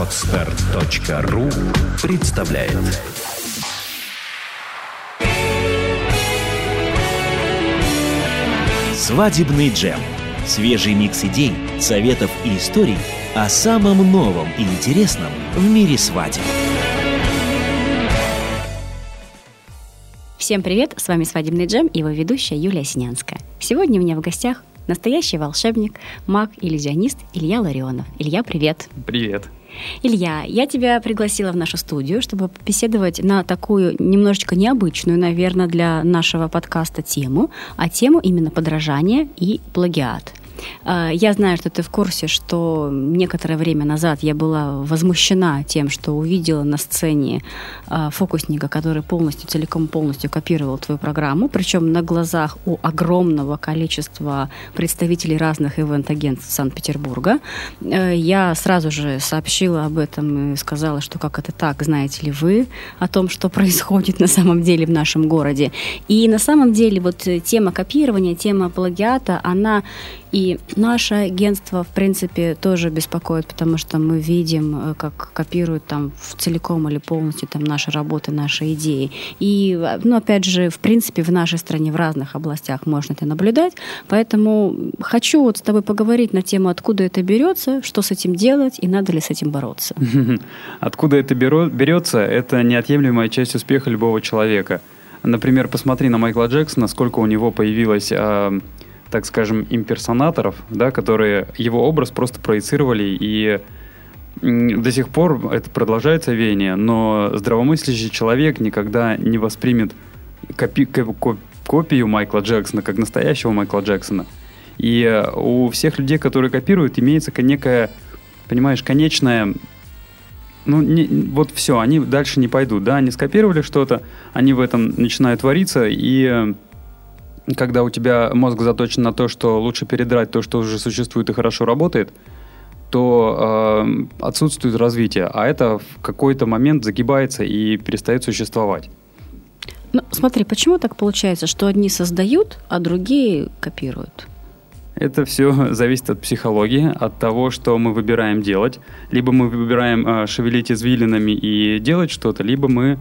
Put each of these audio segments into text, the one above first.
Отстар.ру представляет Свадебный джем. Свежий микс идей, советов и историй о самом новом и интересном в мире свадеб. Всем привет, с вами «Свадебный джем» и его ведущая Юлия Синянская. Сегодня у меня в гостях настоящий волшебник, маг, иллюзионист Илья Ларионов. Илья, привет. Привет. Илья, я тебя пригласила в нашу студию, чтобы побеседовать на такую немножечко необычную, наверное, для нашего подкаста тему, а тему именно подражание и плагиат. А, я знаю, что ты в курсе, что некоторое время назад я была возмущена тем, что увидела на сцене а, фокусника, который полностью, целиком полностью копировал твою программу, причем на глазах у огромного количества представителей разных ивент-агентств Санкт-Петербурга. Э, я сразу же сообщила об этом и сказала, что как это так, знаете ли вы о том, что происходит на самом деле в нашем городе. И на самом деле вот тема копирования, тема плагиата, она и наше агентство, в принципе, тоже беспокоит, потому что мы видим, э, как копируют там целиком или полностью там наши работы, наши идеи. И, ну, опять же, в принципе, в нашей стране в разных областях можно это наблюдать. Поэтому хочу вот с тобой поговорить на тему, откуда это берется, что с этим делать и надо ли с этим бороться. Откуда это берется, это неотъемлемая часть успеха любого человека. Например, посмотри на Майкла Джексона, сколько у него появилось а, так скажем, имперсонаторов, да, которые его образ просто проецировали и до сих пор это продолжается веяние, но здравомыслящий человек никогда не воспримет копи копию Майкла Джексона как настоящего Майкла Джексона. И э, у всех людей, которые копируют, имеется некая, понимаешь, конечная ну, не, вот все, они дальше не пойдут, да, они скопировали что-то, они в этом начинают твориться, и э, когда у тебя мозг заточен на то, что лучше передрать то, что уже существует и хорошо работает, то э, отсутствует развитие, а это в какой-то момент загибается и перестает существовать. Ну, смотри, почему так получается, что одни создают, а другие копируют? Это все зависит от психологии, от того, что мы выбираем делать. Либо мы выбираем э, шевелить извилинами и делать что-то, либо мы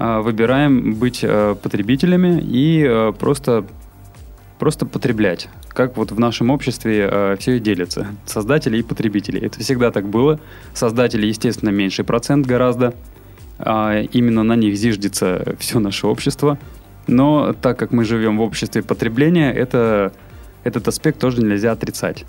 выбираем быть э, потребителями и э, просто просто потреблять. Как вот в нашем обществе все и делится. Создатели и потребители. Это всегда так было. Создатели, естественно, меньший процент гораздо. А именно на них зиждется все наше общество. Но так как мы живем в обществе потребления, это, этот аспект тоже нельзя отрицать.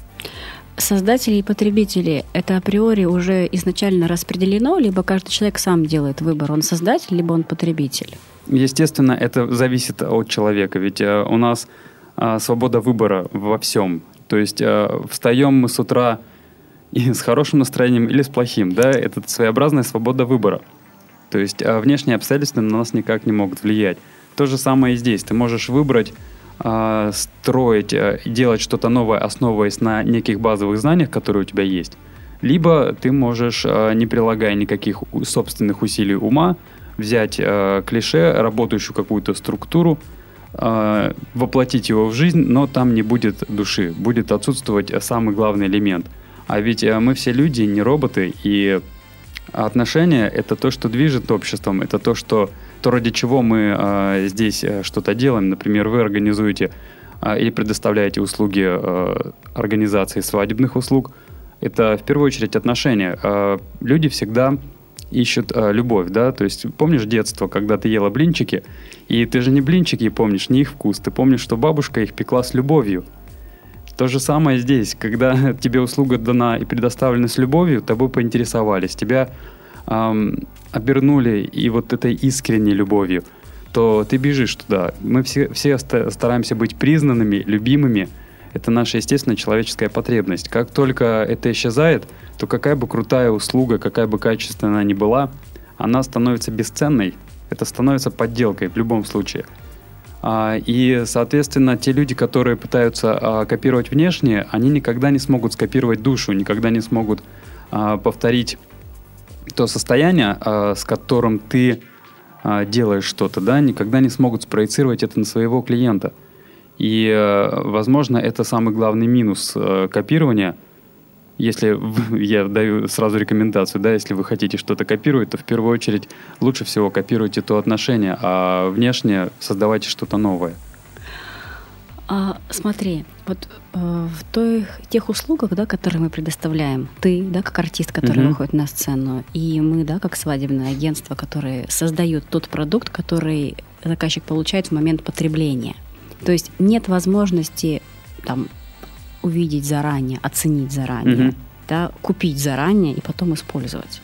Создатели и потребители – это априори уже изначально распределено, либо каждый человек сам делает выбор, он создатель, либо он потребитель? Естественно, это зависит от человека, ведь э, у нас а, свобода выбора во всем. То есть а, встаем мы с утра и с хорошим настроением или с плохим, да, это своеобразная свобода выбора. То есть а, внешние обстоятельства на нас никак не могут влиять. То же самое и здесь. Ты можешь выбрать а, строить, а, делать что-то новое, основываясь на неких базовых знаниях, которые у тебя есть. Либо ты можешь, а, не прилагая никаких собственных усилий ума, взять а, клише, работающую какую-то структуру, э, воплотить его в жизнь, но там не будет души, будет отсутствовать самый главный элемент. А ведь э, мы все люди, не роботы, и отношения — это то, что движет обществом, это то, что, то ради чего мы э, здесь э, что-то делаем. Например, вы организуете э, или предоставляете услуги э, организации свадебных услуг. Это в первую очередь отношения. Э, люди всегда ищут э, любовь, да, то есть помнишь детство, когда ты ела блинчики, и ты же не блинчики помнишь, не их вкус, ты помнишь, что бабушка их пекла с любовью. То же самое здесь, когда тебе услуга дана и предоставлена с любовью, тобой поинтересовались, тебя эм, обернули и вот этой искренней любовью, то ты бежишь туда. Мы все, все стараемся быть признанными, любимыми. Это наша естественная человеческая потребность. Как только это исчезает, то какая бы крутая услуга, какая бы качественная она ни была, она становится бесценной. Это становится подделкой в любом случае. А, и, соответственно, те люди, которые пытаются а, копировать внешнее, они никогда не смогут скопировать душу, никогда не смогут а, повторить то состояние, с которым ты делаешь что-то, да, никогда не смогут спроецировать это на своего клиента. И, возможно, это самый главный минус копирования – если я даю сразу рекомендацию, да, если вы хотите что-то копировать, то в первую очередь лучше всего копируйте то отношение, а внешне создавайте что-то новое. А, смотри, вот э, в той, тех услугах, да, которые мы предоставляем, ты, да, как артист, который mm-hmm. выходит на сцену, и мы, да, как свадебное агентство, которые создают тот продукт, который заказчик получает в момент потребления. То есть нет возможности там увидеть заранее, оценить заранее, mm-hmm. да, купить заранее и потом использовать.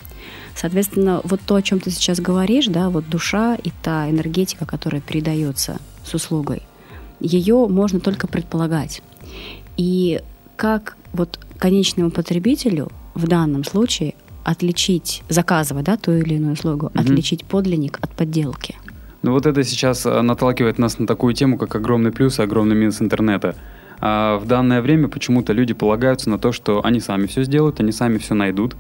Соответственно, вот то, о чем ты сейчас говоришь, да, вот душа и та энергетика, которая передается с услугой – ее можно только предполагать. И как вот конечному потребителю в данном случае отличить, заказывая да, ту или иную услугу, угу. отличить подлинник от подделки? Ну вот это сейчас э, наталкивает нас на такую тему, как огромный плюс и огромный минус интернета. А в данное время почему-то люди полагаются на то, что они сами все сделают, они сами все найдут,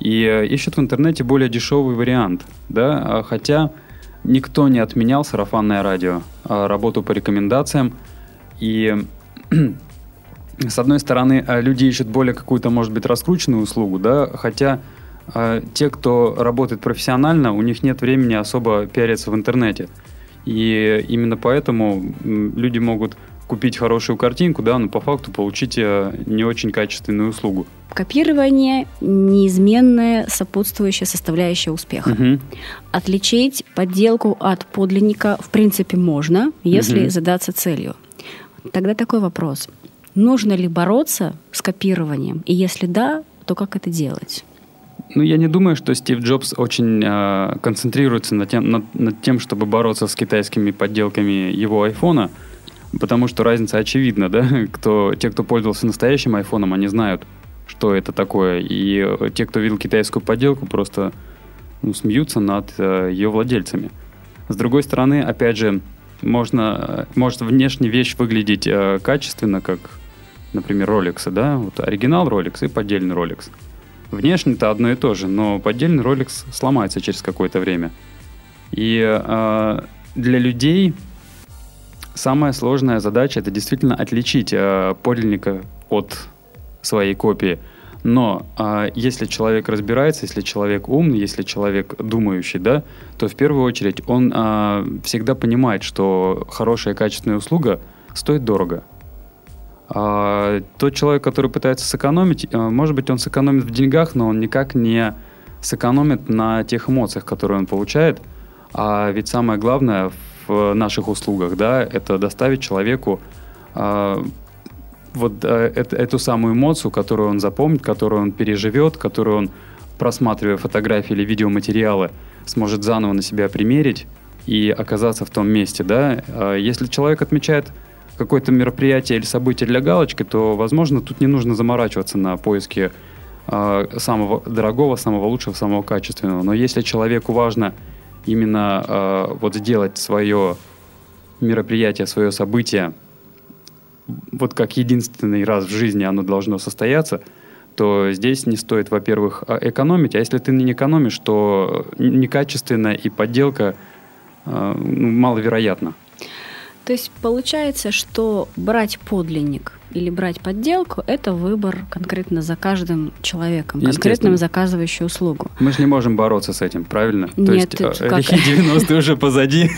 и э, ищут в интернете более дешевый вариант, да, а хотя никто не отменял сарафанное радио, а работу по рекомендациям. И с одной стороны, а, люди ищут более какую-то, может быть, раскрученную услугу, да, хотя э, те, кто работает профессионально, у них нет времени особо пиариться в интернете. И именно поэтому люди могут купить хорошую картинку, да, но по факту получить не очень качественную услугу. Копирование – неизменная сопутствующая составляющая успеха. Угу. Отличить подделку от подлинника в принципе можно, если угу. задаться целью. Тогда такой вопрос. Нужно ли бороться с копированием? И если да, то как это делать? Ну, я не думаю, что Стив Джобс очень э, концентрируется над тем, над, над тем, чтобы бороться с китайскими подделками его айфона – Потому что разница очевидна, да? Кто, те, кто пользовался настоящим айфоном, они знают, что это такое. И э, те, кто видел китайскую подделку, просто ну, смеются над э, ее владельцами. С другой стороны, опять же, можно, э, может внешне вещь выглядеть э, качественно, как, например, Rolex, да? Вот оригинал Rolex и поддельный Rolex. Внешне-то одно и то же, но поддельный Rolex сломается через какое-то время. И э, для людей Самая сложная задача это действительно отличить э, подлинника от своей копии. Но э, если человек разбирается, если человек умный, если человек думающий, да, то в первую очередь он э, всегда понимает, что хорошая качественная услуга стоит дорого. А тот человек, который пытается сэкономить, э, может быть, он сэкономит в деньгах, но он никак не сэкономит на тех эмоциях, которые он получает. А ведь самое главное в наших услугах, да, это доставить человеку э, вот э, эту самую эмоцию, которую он запомнит, которую он переживет, которую он, просматривая фотографии или видеоматериалы, сможет заново на себя примерить и оказаться в том месте, да. Э, если человек отмечает какое-то мероприятие или событие для галочки, то, возможно, тут не нужно заморачиваться на поиске э, самого дорогого, самого лучшего, самого качественного. Но если человеку важно именно э, вот сделать свое мероприятие, свое событие, вот как единственный раз в жизни оно должно состояться, то здесь не стоит, во-первых, а, экономить, а если ты не экономишь, то некачественная и подделка э, ну, маловероятна. То есть получается, что брать подлинник или брать подделку – это выбор конкретно за каждым человеком, конкретным заказывающим услугу. Мы же не можем бороться с этим, правильно? Нет, То есть как? лихие 90-е уже позади,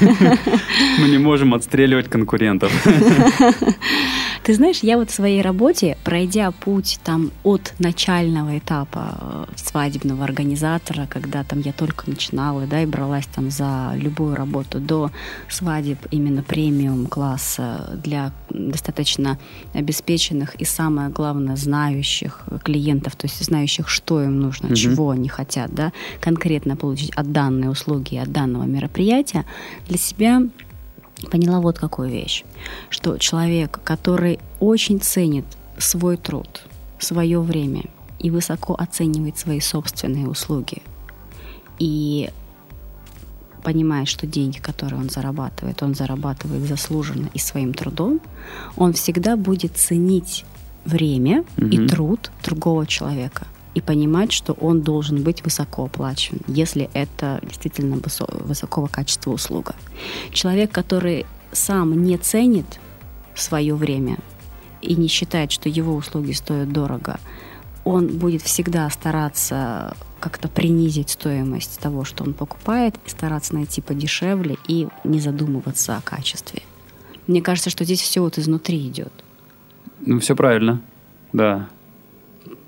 мы не можем отстреливать конкурентов. Ты знаешь, я вот в своей работе, пройдя путь там от начального этапа э, свадебного организатора, когда там я только начинала, да, и бралась там за любую работу, до свадеб именно премиум класса для достаточно обеспеченных и самое главное знающих клиентов, то есть знающих, что им нужно, mm-hmm. чего они хотят, да, конкретно получить от данной услуги, от данного мероприятия, для себя поняла вот какую вещь, что человек, который очень ценит свой труд, свое время и высоко оценивает свои собственные услуги, и понимает, что деньги, которые он зарабатывает, он зарабатывает заслуженно и своим трудом, он всегда будет ценить время угу. и труд другого человека – и понимать, что он должен быть высоко оплачиван, если это действительно высокого качества услуга. Человек, который сам не ценит свое время и не считает, что его услуги стоят дорого, он будет всегда стараться как-то принизить стоимость того, что он покупает, и стараться найти подешевле и не задумываться о качестве. Мне кажется, что здесь все вот изнутри идет. Ну, все правильно, да.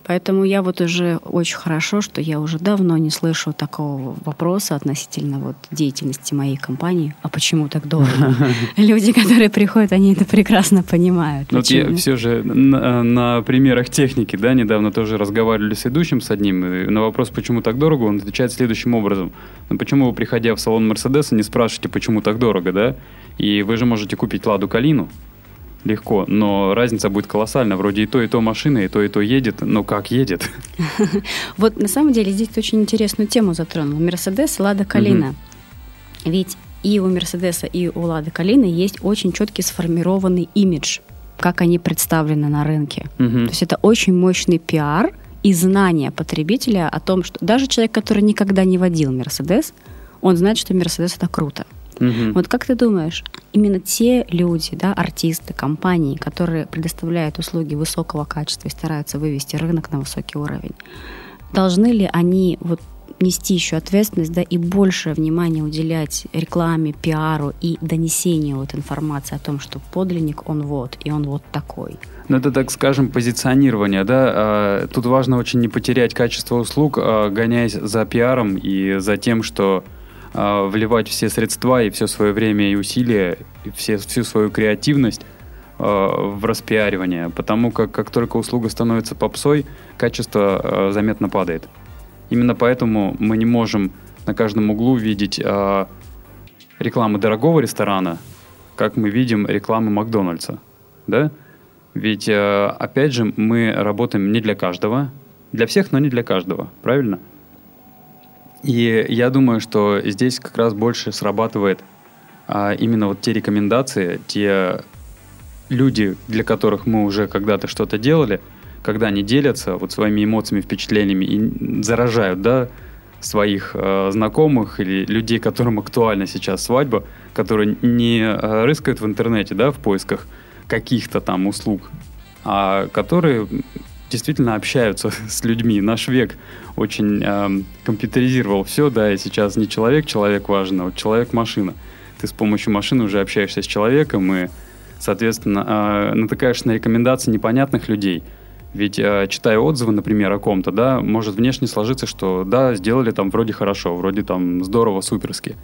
Поэтому я вот уже очень хорошо, что я уже давно не слышу такого вопроса относительно вот деятельности моей компании. А почему так дорого? Люди, которые приходят, они это прекрасно понимают. Вот я все же на, на примерах техники, да, недавно тоже разговаривали с ведущим с одним, и на вопрос, почему так дорого, он отвечает следующим образом. Ну, почему вы, приходя в салон Мерседеса, не спрашиваете, почему так дорого, да? И вы же можете купить Ладу Калину, легко, но разница будет колоссальна. Вроде и то, и то машина, и то, и то едет, но как едет? Вот на самом деле здесь очень интересную тему затронул. Мерседес Лада Калина. Ведь и у Мерседеса, и у Лады Калины есть очень четкий сформированный имидж, как они представлены на рынке. То есть это очень мощный пиар и знание потребителя о том, что даже человек, который никогда не водил Мерседес, он знает, что Мерседес это круто. Угу. Вот как ты думаешь, именно те люди, да, артисты, компании, которые предоставляют услуги высокого качества и стараются вывести рынок на высокий уровень, должны ли они вот нести еще ответственность, да, и больше внимания уделять рекламе, пиару и донесению вот информации о том, что подлинник он вот, и он вот такой. Ну, это, так скажем, позиционирование, да. А, тут важно очень не потерять качество услуг, а, гоняясь за пиаром и за тем, что э, вливать все средства и все свое время и усилия, и все, всю свою креативность э, в распиаривание, потому как как только услуга становится попсой, качество э, заметно падает. Именно поэтому мы не можем на каждом углу видеть э, рекламы дорогого ресторана, как мы видим рекламы Макдональдса, да? Ведь, э, опять же, мы работаем не для каждого, для всех, но не для каждого, правильно? И я думаю, что здесь как раз больше срабатывает а, именно вот те рекомендации, те люди, для которых мы уже когда-то что-то делали, когда они делятся вот своими эмоциями, впечатлениями и заражают, да, своих э, знакомых или людей, которым актуальна сейчас свадьба, которые не э, рыскают в интернете, да, в поисках каких-то там услуг, а которые действительно общаются с людьми. Наш век очень э, компьютеризировал все, да, и сейчас не человек, человек важен, а вот человек-машина. Ты с помощью машины уже общаешься с человеком, и, соответственно, э, натыкаешься на рекомендации непонятных людей. Ведь, э, читая отзывы, например, о ком-то, да, может внешне сложиться, что да, сделали там вроде хорошо, вроде там здорово, суперски.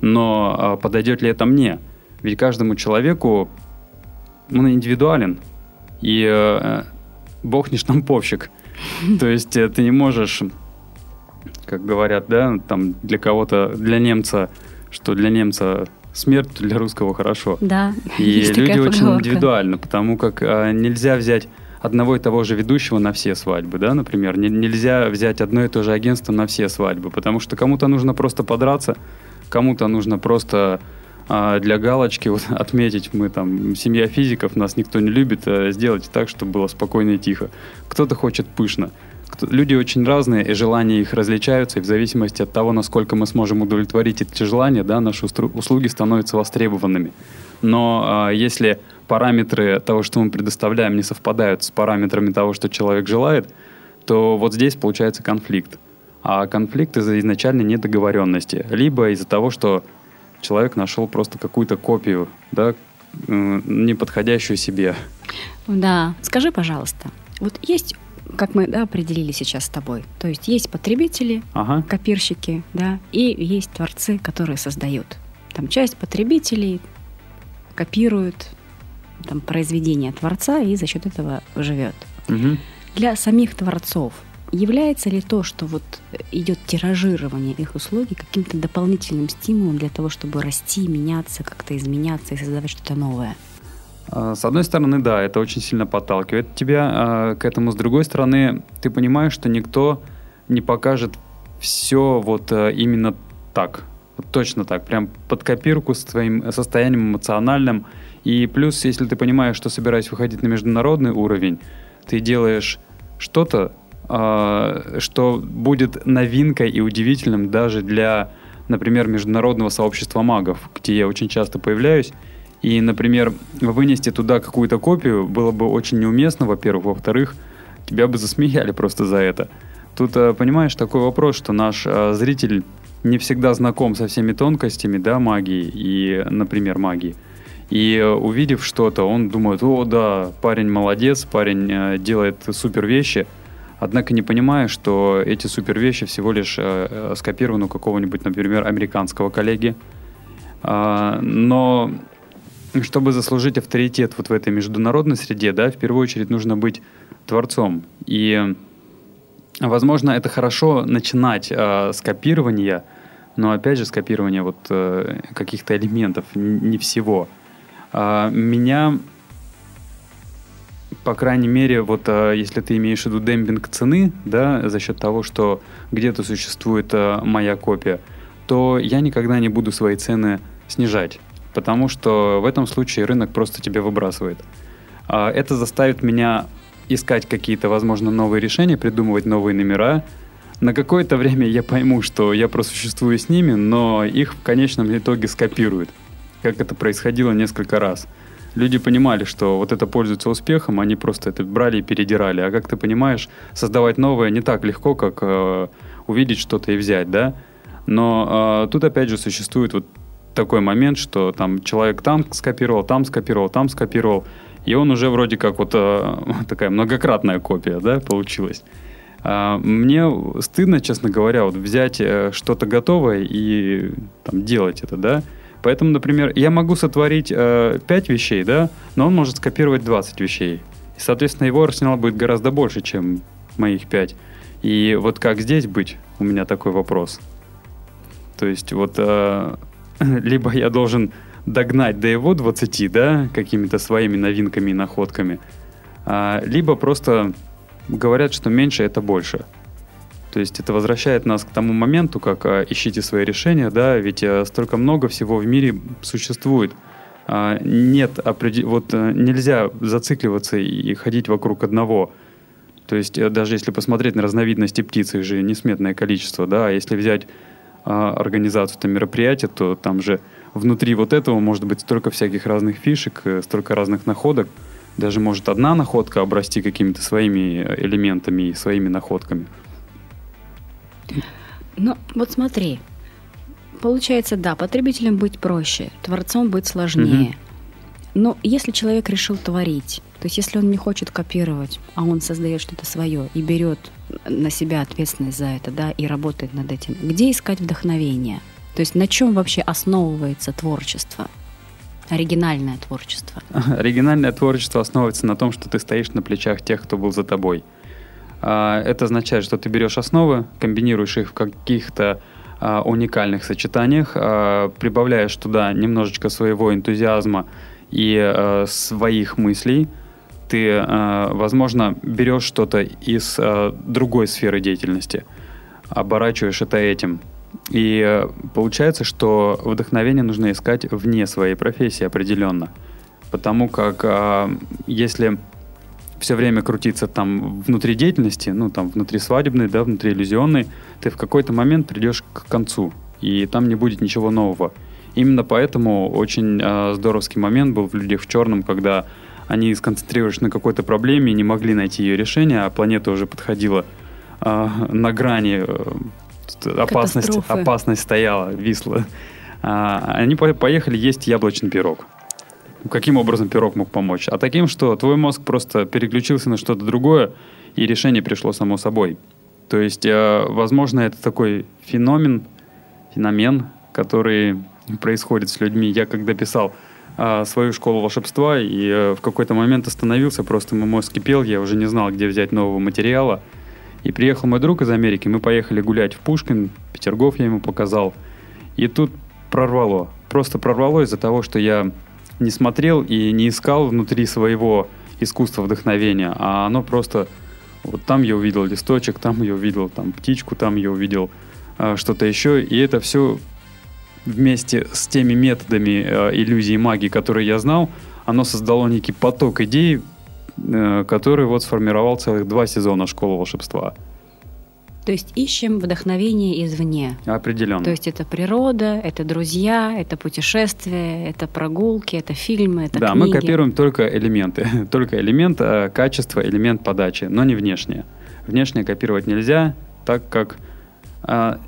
Но э, подойдет ли это мне? Ведь каждому человеку он индивидуален. И э, Бог не штамповщик. То есть э, ты не можешь, как говорят, да, там для кого-то, для немца, что для немца смерть, для русского хорошо. Да. И люди очень индивидуальны, потому как а, нельзя взять одного и того же ведущего на все свадьбы, да, например. Не, нельзя взять одно и то же агентство на все свадьбы, потому что кому-то нужно просто подраться, кому-то нужно просто для галочки вот, отметить, мы там, семья физиков, нас никто не любит, а сделать так, чтобы было спокойно и тихо. Кто-то хочет пышно. Кто, люди очень разные, и желания их различаются, и в зависимости от того, насколько мы сможем удовлетворить эти желания, да, наши услуги становятся востребованными. Но а, если параметры того, что мы предоставляем, не совпадают с параметрами того, что человек желает, то вот здесь получается конфликт. А конфликт из-за изначальной недоговоренности. Либо из-за того, что человек нашел просто какую-то копию, да, не подходящую себе. Да. Скажи, пожалуйста, вот есть как мы да, определили сейчас с тобой. То есть есть потребители, ага. копирщики, да, и есть творцы, которые создают. Там часть потребителей копируют там, произведение творца и за счет этого живет. Угу. Для самих творцов Является ли то, что вот идет тиражирование их услуги каким-то дополнительным стимулом для того, чтобы расти, меняться, как-то изменяться и создавать что-то новое? А, с одной стороны, да, это очень сильно подталкивает тебя а, к этому. С другой стороны, ты понимаешь, что никто не покажет все вот а, именно так. Вот точно так, прям под копирку с твоим состоянием эмоциональным. И плюс, если ты понимаешь, что собираясь выходить на международный уровень, ты делаешь что-то, что будет новинкой и удивительным даже для, например, международного сообщества магов, где я очень часто появляюсь. И, например, вынести туда какую-то копию было бы очень неуместно, во-первых. Во-вторых, тебя бы засмеяли просто за это. Тут, э, понимаешь, такой вопрос, что наш э, зритель не всегда знаком со всеми тонкостями, да, магии и, например, магии. И э, увидев что-то, он думает, о, да, парень молодец, парень делает супер вещи, однако не понимая, что эти супер вещи всего лишь скопированы у какого-нибудь, например, американского коллеги. А, но чтобы заслужить авторитет вот в этой международной среде, да, в первую очередь нужно быть творцом. И Возможно, это хорошо начинать э, с копирования, но опять же, с копирования вот э, каких-то элементов, не всего. Э, меня, по крайней мере, вот э, если ты имеешь в виду демпинг цены, да, за счет того, что где-то существует э, моя копия, то я никогда не буду свои цены снижать, потому что в этом случае рынок просто тебя выбрасывает. Э, это заставит меня искать какие-то, возможно, новые решения, придумывать новые номера. На какое-то время я пойму, что я просуществую с ними, но их в конечном итоге скопируют, как это происходило несколько раз. Люди понимали, что вот это пользуется успехом, они просто это брали и передирали. А как ты понимаешь, создавать новое не так легко, как э, увидеть что-то и взять, да? Но э, тут опять же существует вот такой момент, что там человек там скопировал, там скопировал, там скопировал, и он уже вроде как вот э, такая многократная копия, да, получилась. А, мне стыдно, честно говоря, вот взять э, что-то готовое и там, делать это, да. Поэтому, например, я могу сотворить э, 5 вещей, да, но он может скопировать 20 вещей. И, соответственно, его арсенал будет гораздо больше, чем моих 5. И вот как здесь быть, у меня такой вопрос. То есть вот э, либо я должен догнать до его 20, да, какими-то своими новинками и находками, а, либо просто говорят, что меньше это больше. То есть это возвращает нас к тому моменту, как а, ищите свои решения, да, ведь а, столько много всего в мире существует. А, нет, определ... вот а, нельзя зацикливаться и ходить вокруг одного. То есть а, даже если посмотреть на разновидности птиц, их же несметное количество, да, а если взять а, организацию там, мероприятия, то там же внутри вот этого может быть столько всяких разных фишек, э, столько разных находок. Даже может одна находка обрасти какими-то своими элементами и своими находками. Ну, вот смотри. Получается, да, потребителям быть проще, творцом быть сложнее. Угу. Но если человек решил творить, то есть если он не хочет копировать, а он создает что-то свое и берет на себя ответственность за это, да, и работает над этим, где искать вдохновение? То есть на чем вообще основывается творчество? Оригинальное творчество. Оригинальное творчество основывается на том, что ты стоишь на плечах тех, кто был за тобой. А, это означает, что ты берешь основы, комбинируешь их в каких-то а, уникальных сочетаниях, а, прибавляешь туда немножечко своего энтузиазма и своих мыслей. Ты, возможно, берешь что-то из другой сферы деятельности, оборачиваешь это этим, и получается, что вдохновение нужно искать вне своей профессии определенно. Потому как если все время крутиться там внутри деятельности, ну там внутри свадебной, да, внутри иллюзионной, ты в какой-то момент придешь к концу, и там не будет ничего нового. Именно поэтому очень э, здоровский момент был в «Людях в черном», когда они сконцентрировались на какой-то проблеме и не могли найти ее решение, а планета уже подходила э, на грани э, опасность, опасность стояла, висла. А, они поехали есть яблочный пирог. Каким образом пирог мог помочь? А таким, что твой мозг просто переключился на что-то другое, и решение пришло само собой. То есть, э, возможно, это такой феномен, феномен, который происходит с людьми. Я когда писал э, свою школу волшебства, и э, в какой-то момент остановился, просто мой мозг кипел, я уже не знал, где взять нового материала. И приехал мой друг из Америки, мы поехали гулять в Пушкин, Петергоф я ему показал. И тут прорвало. Просто прорвало из-за того, что я не смотрел и не искал внутри своего искусства вдохновения, а оно просто... Вот там я увидел листочек, там я увидел там птичку, там я увидел э, что-то еще. И это все вместе с теми методами э, иллюзии и магии, которые я знал, оно создало некий поток идей, Э, который вот сформировал целых два сезона «Школы волшебства». То есть ищем вдохновение извне. Определенно. То есть это природа, это друзья, это путешествия, это прогулки, это фильмы, это да, книги. мы копируем только элементы. Только элемент э, качества, элемент подачи, но не внешнее. Внешнее копировать нельзя, так как... н-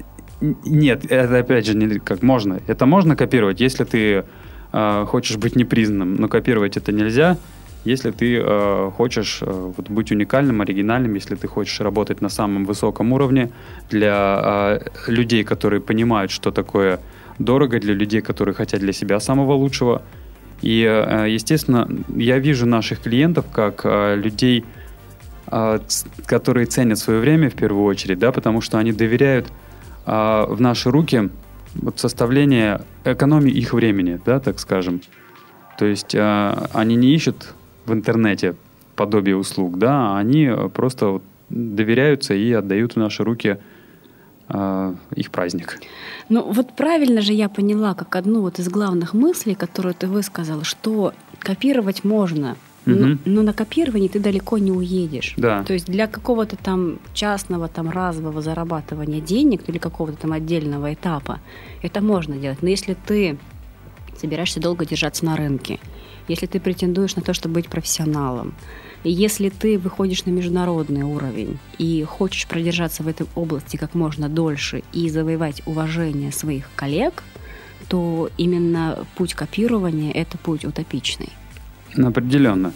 нет, это опять же не как можно. Это можно копировать, если ты э, хочешь быть непризнанным, но копировать это нельзя, если ты э, хочешь э, вот быть уникальным, оригинальным, если ты хочешь работать на самом высоком уровне для э, людей, которые понимают, что такое дорого, для людей, которые хотят для себя самого лучшего. И, э, естественно, я вижу наших клиентов как э, людей, э, которые ценят свое время в первую очередь, да, потому что они доверяют э, в наши руки вот составление экономии их времени, да, так скажем. То есть э, они не ищут в интернете подобие услуг, да, а они просто вот доверяются и отдают в наши руки э, их праздник. Ну вот правильно же я поняла, как одну вот из главных мыслей, которую ты высказал, что копировать можно, но, Мгм. но на копировании ты далеко не уедешь. Да. То есть для какого-то там частного, там разового зарабатывания денег или какого-то там отдельного этапа это можно делать. Но если ты собираешься долго держаться на рынке, если ты претендуешь на то, чтобы быть профессионалом, если ты выходишь на международный уровень и хочешь продержаться в этой области как можно дольше и завоевать уважение своих коллег, то именно путь копирования – это путь утопичный. Определенно.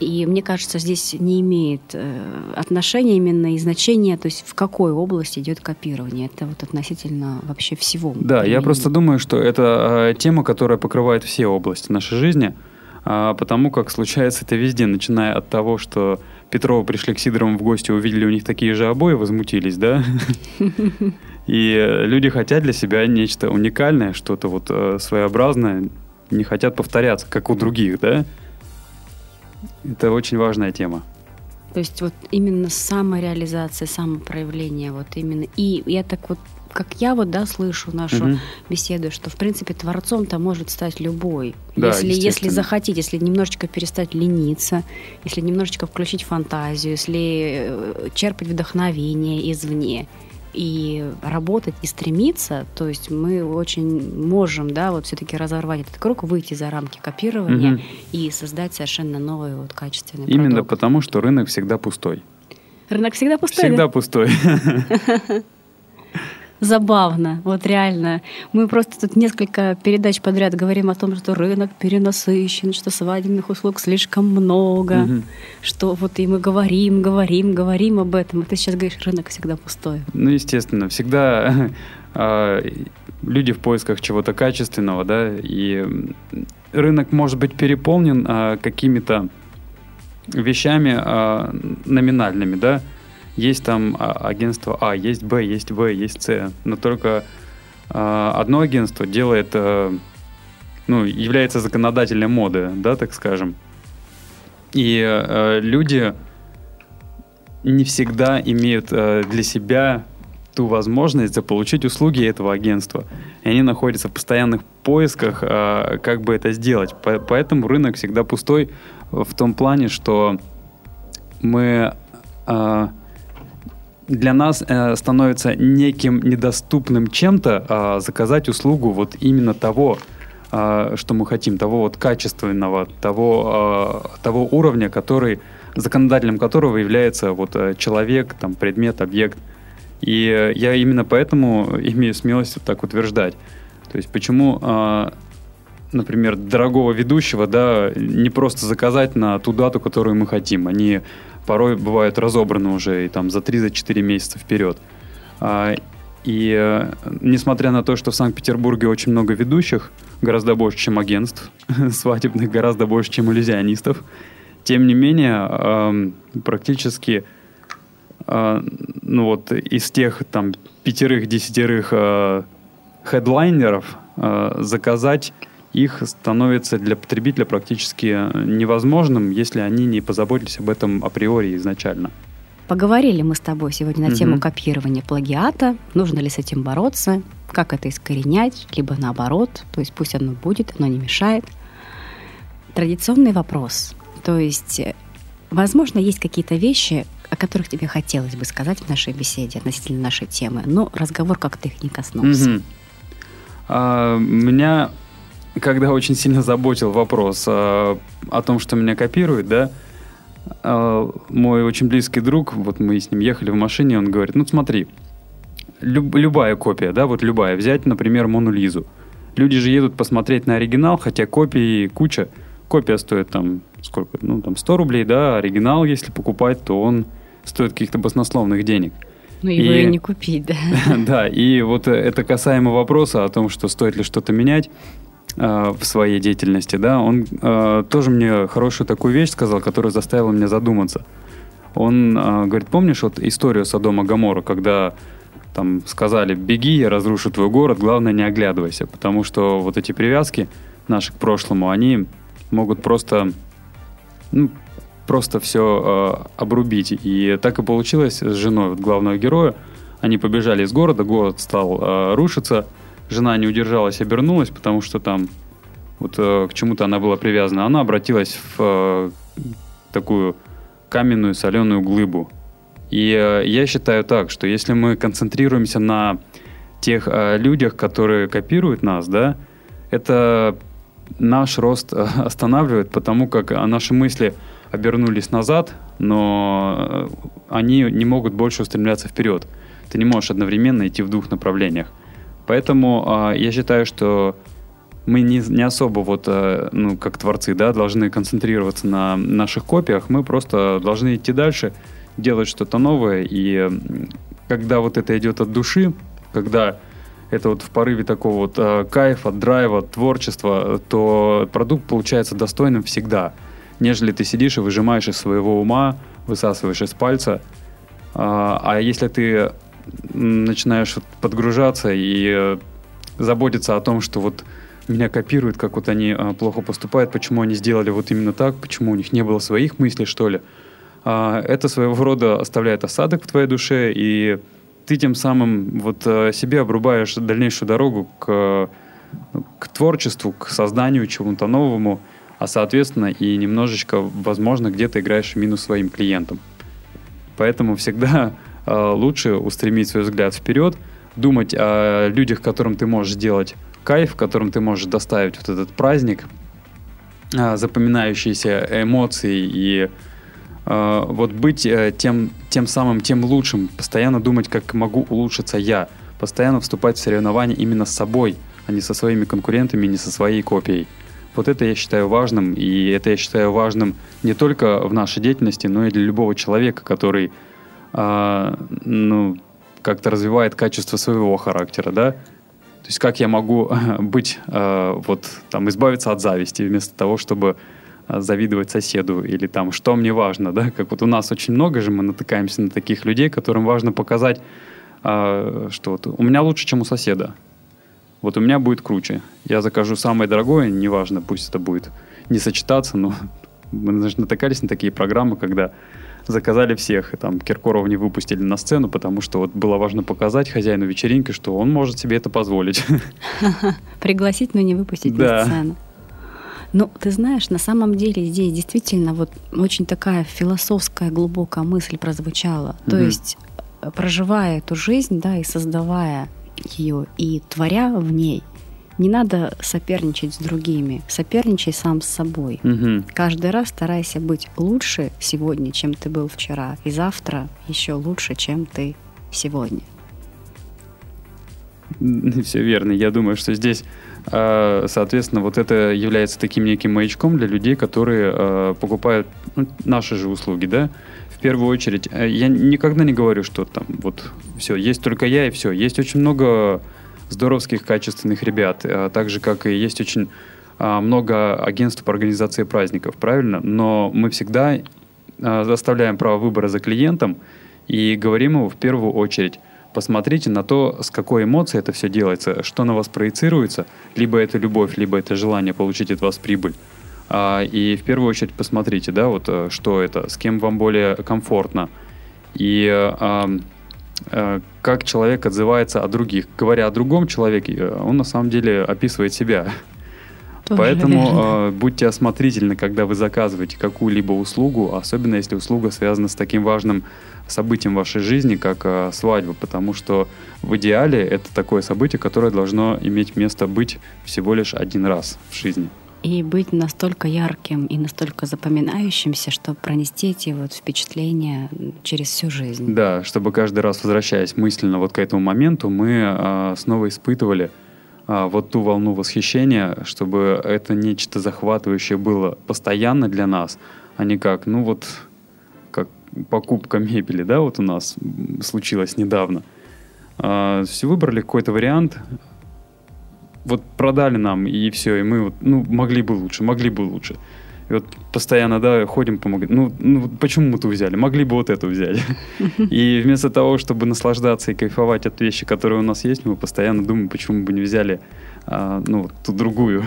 И мне кажется, здесь не имеет э, отношения именно и значения, то есть в какой области идет копирование. Это вот относительно вообще всего. Да, я просто думаю, что это э, тема, которая покрывает все области нашей жизни, а, потому как случается это везде, начиная от того, что Петрова пришли к Сидоровым в гости, увидели у них такие же обои, возмутились, да? И э, люди хотят для себя нечто уникальное, что-то вот своеобразное, не хотят повторяться, как у других, да? Это очень важная тема. То есть вот именно самореализация, самопроявление, вот именно. И я так вот, как я вот, да, слышу нашу Мгм. беседу, что, в принципе, творцом-то может стать любой. Да, если, если захотеть, если немножечко перестать лениться, если немножечко включить фантазию, если э, черпать вдохновение извне и работать и стремиться, то есть мы очень можем, да, вот все-таки разорвать этот круг, выйти за рамки копирования Мгм. и создать совершенно новый вот качественный Именно продукт. потому, что рынок всегда пустой. Рынок всегда пустой. да? Всегда пустой. Забавно, вот реально. Мы просто тут несколько передач подряд говорим о том, что рынок перенасыщен, что свадебных услуг слишком много, Мгм. что вот и мы говорим, говорим, говорим об этом. А ты сейчас говоришь, рынок всегда пустой. Ну, естественно, всегда а, люди в поисках чего-то качественного, да, и рынок может быть переполнен а, какими-то вещами а, номинальными, да. Есть там а, агентство А, есть Б, есть В, есть С, но только а, одно агентство делает, а, ну, является законодателем моды, да, так скажем. И а, люди не всегда имеют э, для себя ту возможность заполучить услуги этого агентства. И они находятся в постоянных поисках, э, как бы это сделать. По- Поэтому рынок всегда пустой в том плане, что мы э, для нас э, становится неким недоступным чем-то э, заказать услугу вот именно того, э, что мы хотим, того вот качественного, того, э, того уровня, который законодателем которого является вот э, человек, там предмет, объект. И э, я именно поэтому имею смелость вот так утверждать. То есть почему, э, например, дорогого ведущего, да, не просто заказать на ту дату, которую мы хотим. Они порой бывают разобраны уже и там за 3-4 месяца вперед. А, И э, несмотря на то, что в Санкт-Петербурге очень много ведущих, гораздо больше, чем агентств свадебных, гораздо больше, чем иллюзионистов, тем не менее, практически э, ну вот из тех там пятерых-десятерых э, хедлайнеров заказать их становится для потребителя практически невозможным, если они не позаботились об этом априори изначально. Поговорили мы с тобой сегодня на Мгм. тему копирования плагиата, нужно ли с этим бороться, как это искоренять, либо наоборот, то есть пусть оно будет, оно не мешает. Традиционный вопрос. То есть, э, возможно, есть какие-то вещи, о которых тебе хотелось бы сказать в нашей беседе относительно нашей темы, но разговор как-то их не коснулся. Мгм. А, меня, когда очень сильно заботил вопрос а, о том, что меня копируют, да, а, мой очень близкий друг, вот мы с ним ехали в машине, он говорит, ну смотри, люб- любая копия, да, вот любая, взять, например, Мону Лизу. Люди же едут посмотреть на оригинал, хотя копии куча. Копия стоит там сколько, ну там 100 рублей, да, оригинал, если покупать, то он стоит каких-то баснословных денег. Ну, его И- и не купить, да. Да, и вот э, это касаемо вопроса о том, что стоит ли что-то менять э, в своей деятельности, да, он э, тоже мне хорошую такую вещь сказал, которая заставила меня задуматься. Он э, говорит, помнишь вот историю Содома Гамора, когда там сказали, беги, я разрушу твой город, главное не оглядывайся, потому что вот эти привязки наши к прошлому, они могут просто, ну, просто все обрубить. И так и получилось с женой вот главного героя. Они побежали из города, город стал э, рушиться, жена не удержалась, обернулась, потому что там вот э, к чему-то она была привязана. Она обратилась в э, такую каменную соленую глыбу. И э, я считаю так, что если мы концентрируемся на тех э, людях, которые копируют нас, да, это наш рост э, останавливает, потому как э, наши мысли обернулись назад, но э, они не могут больше устремляться вперед. Ты не можешь одновременно идти в двух направлениях. Поэтому э, я считаю, что мы не, не особо вот, э, ну, как творцы, да, должны концентрироваться на наших копиях, мы просто должны идти дальше, делать что-то новое, и когда вот это идет от души, когда это вот в порыве такого вот э, кайфа, драйва, творчества, то продукт получается достойным всегда, нежели ты сидишь и выжимаешь из своего ума, высасываешь из пальца. А, а если ты начинаешь вот подгружаться и э, заботиться о том, что вот меня копируют, как вот они а, плохо поступают, почему они сделали вот именно так, почему у них не было своих мыслей, что ли. А, это своего рода оставляет осадок в твоей душе, и ты тем самым вот а, себе обрубаешь дальнейшую дорогу к, ну, к творчеству, к созданию чему-то новому, а соответственно и немножечко, возможно, где-то играешь минус своим клиентам. Поэтому всегда лучше устремить свой взгляд вперед, думать о людях, которым ты можешь сделать кайф, которым ты можешь доставить вот этот праздник, а, запоминающиеся эмоции и а, вот быть э, тем, тем самым, тем лучшим, постоянно думать, как могу улучшиться я, постоянно вступать в соревнования именно с собой, а не со своими конкурентами, не со своей копией. Вот это я считаю важным, и это я считаю важным не только в нашей деятельности, но и для любого человека, который а, ну, как-то развивает качество своего характера, да. То есть как я могу быть, а, вот там, избавиться от зависти вместо того, чтобы а, завидовать соседу или там, что мне важно, да, как вот у нас очень много же мы натыкаемся на таких людей, которым важно показать, что вот у меня лучше, чем у соседа. Вот у меня будет круче. Я закажу самое дорогое, неважно, пусть это будет не сочетаться, но мы даже натыкались на такие программы, когда заказали всех, и там Киркорова не выпустили на сцену, потому что вот было важно показать хозяину вечеринки, что он может себе это позволить. Пригласить, но не выпустить Да. на сцену. Ну, ты знаешь, на самом деле здесь действительно вот очень такая философская глубокая мысль прозвучала. То Мгм. есть, э, проживая эту жизнь, да, и создавая ее, и творя в ней, не надо соперничать с другими. Соперничай сам с собой. Мгм. Каждый раз старайся быть лучше сегодня, чем ты был вчера, и завтра еще лучше, чем ты сегодня. Все верно. Я думаю, что здесь, э, соответственно, вот это является таким неким маячком для людей, которые э, покупают ну, наши же услуги, да. В первую очередь, э, я никогда не говорю, что там вот все, есть только я и все. Есть очень много здоровских, качественных ребят, э, так же, как и есть очень э, много агентств по организации праздников, правильно? Но мы всегда э, заставляем право выбора за клиентом и говорим ему в первую очередь, посмотрите на то, с какой эмоцией это все делается, что на вас проецируется, либо это любовь, либо это желание получить от вас прибыль. А, и в первую очередь посмотрите, да, вот э, что это, с кем вам более комфортно, и э, как человек отзывается о других. Говоря о другом человеке, э, он на самом деле описывает себя. Тоже Поэтому верно. э, будьте осмотрительны, когда вы заказываете какую-либо услугу, особенно если услуга связана с таким важным событием в вашей жизни, как э, свадьба, потому что в идеале это такое событие, которое должно иметь место быть всего лишь один раз в жизни. И быть настолько ярким и настолько запоминающимся, чтобы пронести эти вот впечатления через всю жизнь. Да, чтобы каждый раз, возвращаясь мысленно вот к этому моменту, мы а, снова испытывали а, вот ту волну восхищения, чтобы это нечто захватывающее было постоянно для нас, а не как, ну вот, как покупка мебели, да, вот у нас случилось недавно. А, все выбрали какой-то вариант, вот продали нам, и все, и мы вот, ну, могли бы лучше, могли бы лучше. И вот постоянно, да, ходим по магазину. Ну, ну, почему мы ту взяли? Могли бы вот эту взять. И вместо того, чтобы наслаждаться и кайфовать от вещи, которые у нас есть, мы постоянно думаем, почему бы не взяли, а, ну, ту другую.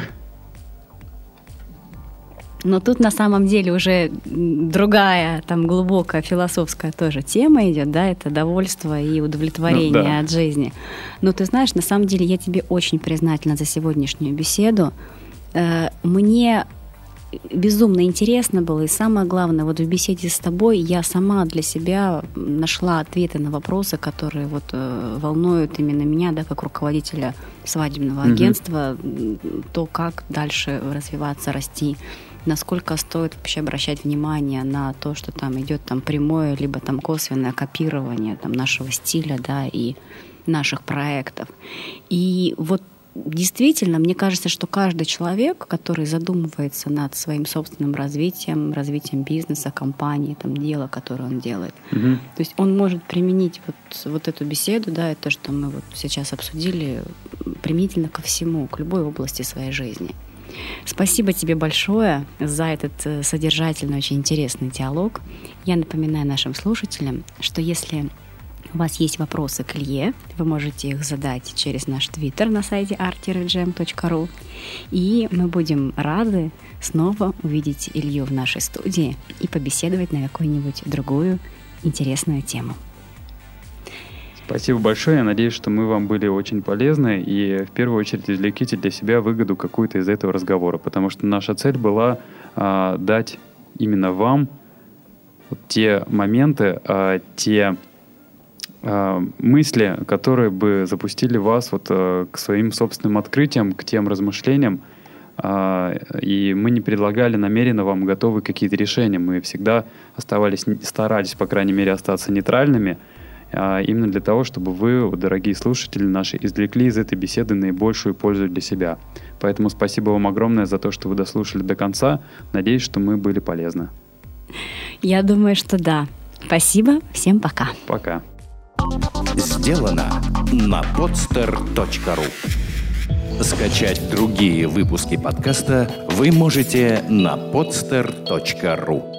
Но тут на самом деле уже другая, там глубокая философская тоже тема идет, да, это довольство и удовлетворение Ну, да. от жизни. Но ты знаешь, на самом деле я тебе очень признательна за сегодняшнюю беседу. Э, Мне безумно интересно было, и самое главное, вот в беседе с тобой я сама для себя нашла ответы на вопросы, которые вот э, волнуют именно меня, да, как руководителя свадебного агентства, м, то, как дальше развиваться, расти, насколько стоит вообще обращать внимание на то, что там идет там прямое, либо там косвенное копирование там нашего стиля, да, и наших проектов. И вот действительно, мне кажется, что каждый человек, который задумывается над своим собственным развитием, развитием бизнеса, компании, там, дела, которое он делает, Мгм. то есть он может применить вот, вот эту беседу, да, и то, что мы вот сейчас обсудили, применительно ко всему, к любой области своей жизни. Спасибо тебе большое за этот э, содержательный, очень интересный диалог. Я напоминаю нашим слушателям, что если у вас есть вопросы к Илье, вы можете их задать через наш твиттер на сайте artirgem.ru. И мы будем рады снова увидеть Илью в нашей студии и побеседовать на какую-нибудь другую интересную тему. Спасибо большое. Я надеюсь, что мы вам были очень полезны и в первую очередь извлеките для себя выгоду какую-то из этого разговора, потому что наша цель была а, дать именно вам те моменты, а, те а, мысли, которые бы запустили вас вот а, к своим собственным открытиям, к тем размышлениям. А, и мы не предлагали намеренно вам готовы какие-то решения. Мы всегда оставались, старались, по крайней мере, остаться нейтральными, именно для того, чтобы вы, дорогие слушатели наши, извлекли из этой беседы наибольшую пользу для себя. Поэтому спасибо вам огромное за то, что вы дослушали до конца. Надеюсь, что мы были полезны. Я думаю, что да. Спасибо. Всем пока. Пока. Сделано на podster.ru Скачать другие выпуски подкаста вы можете на podster.ru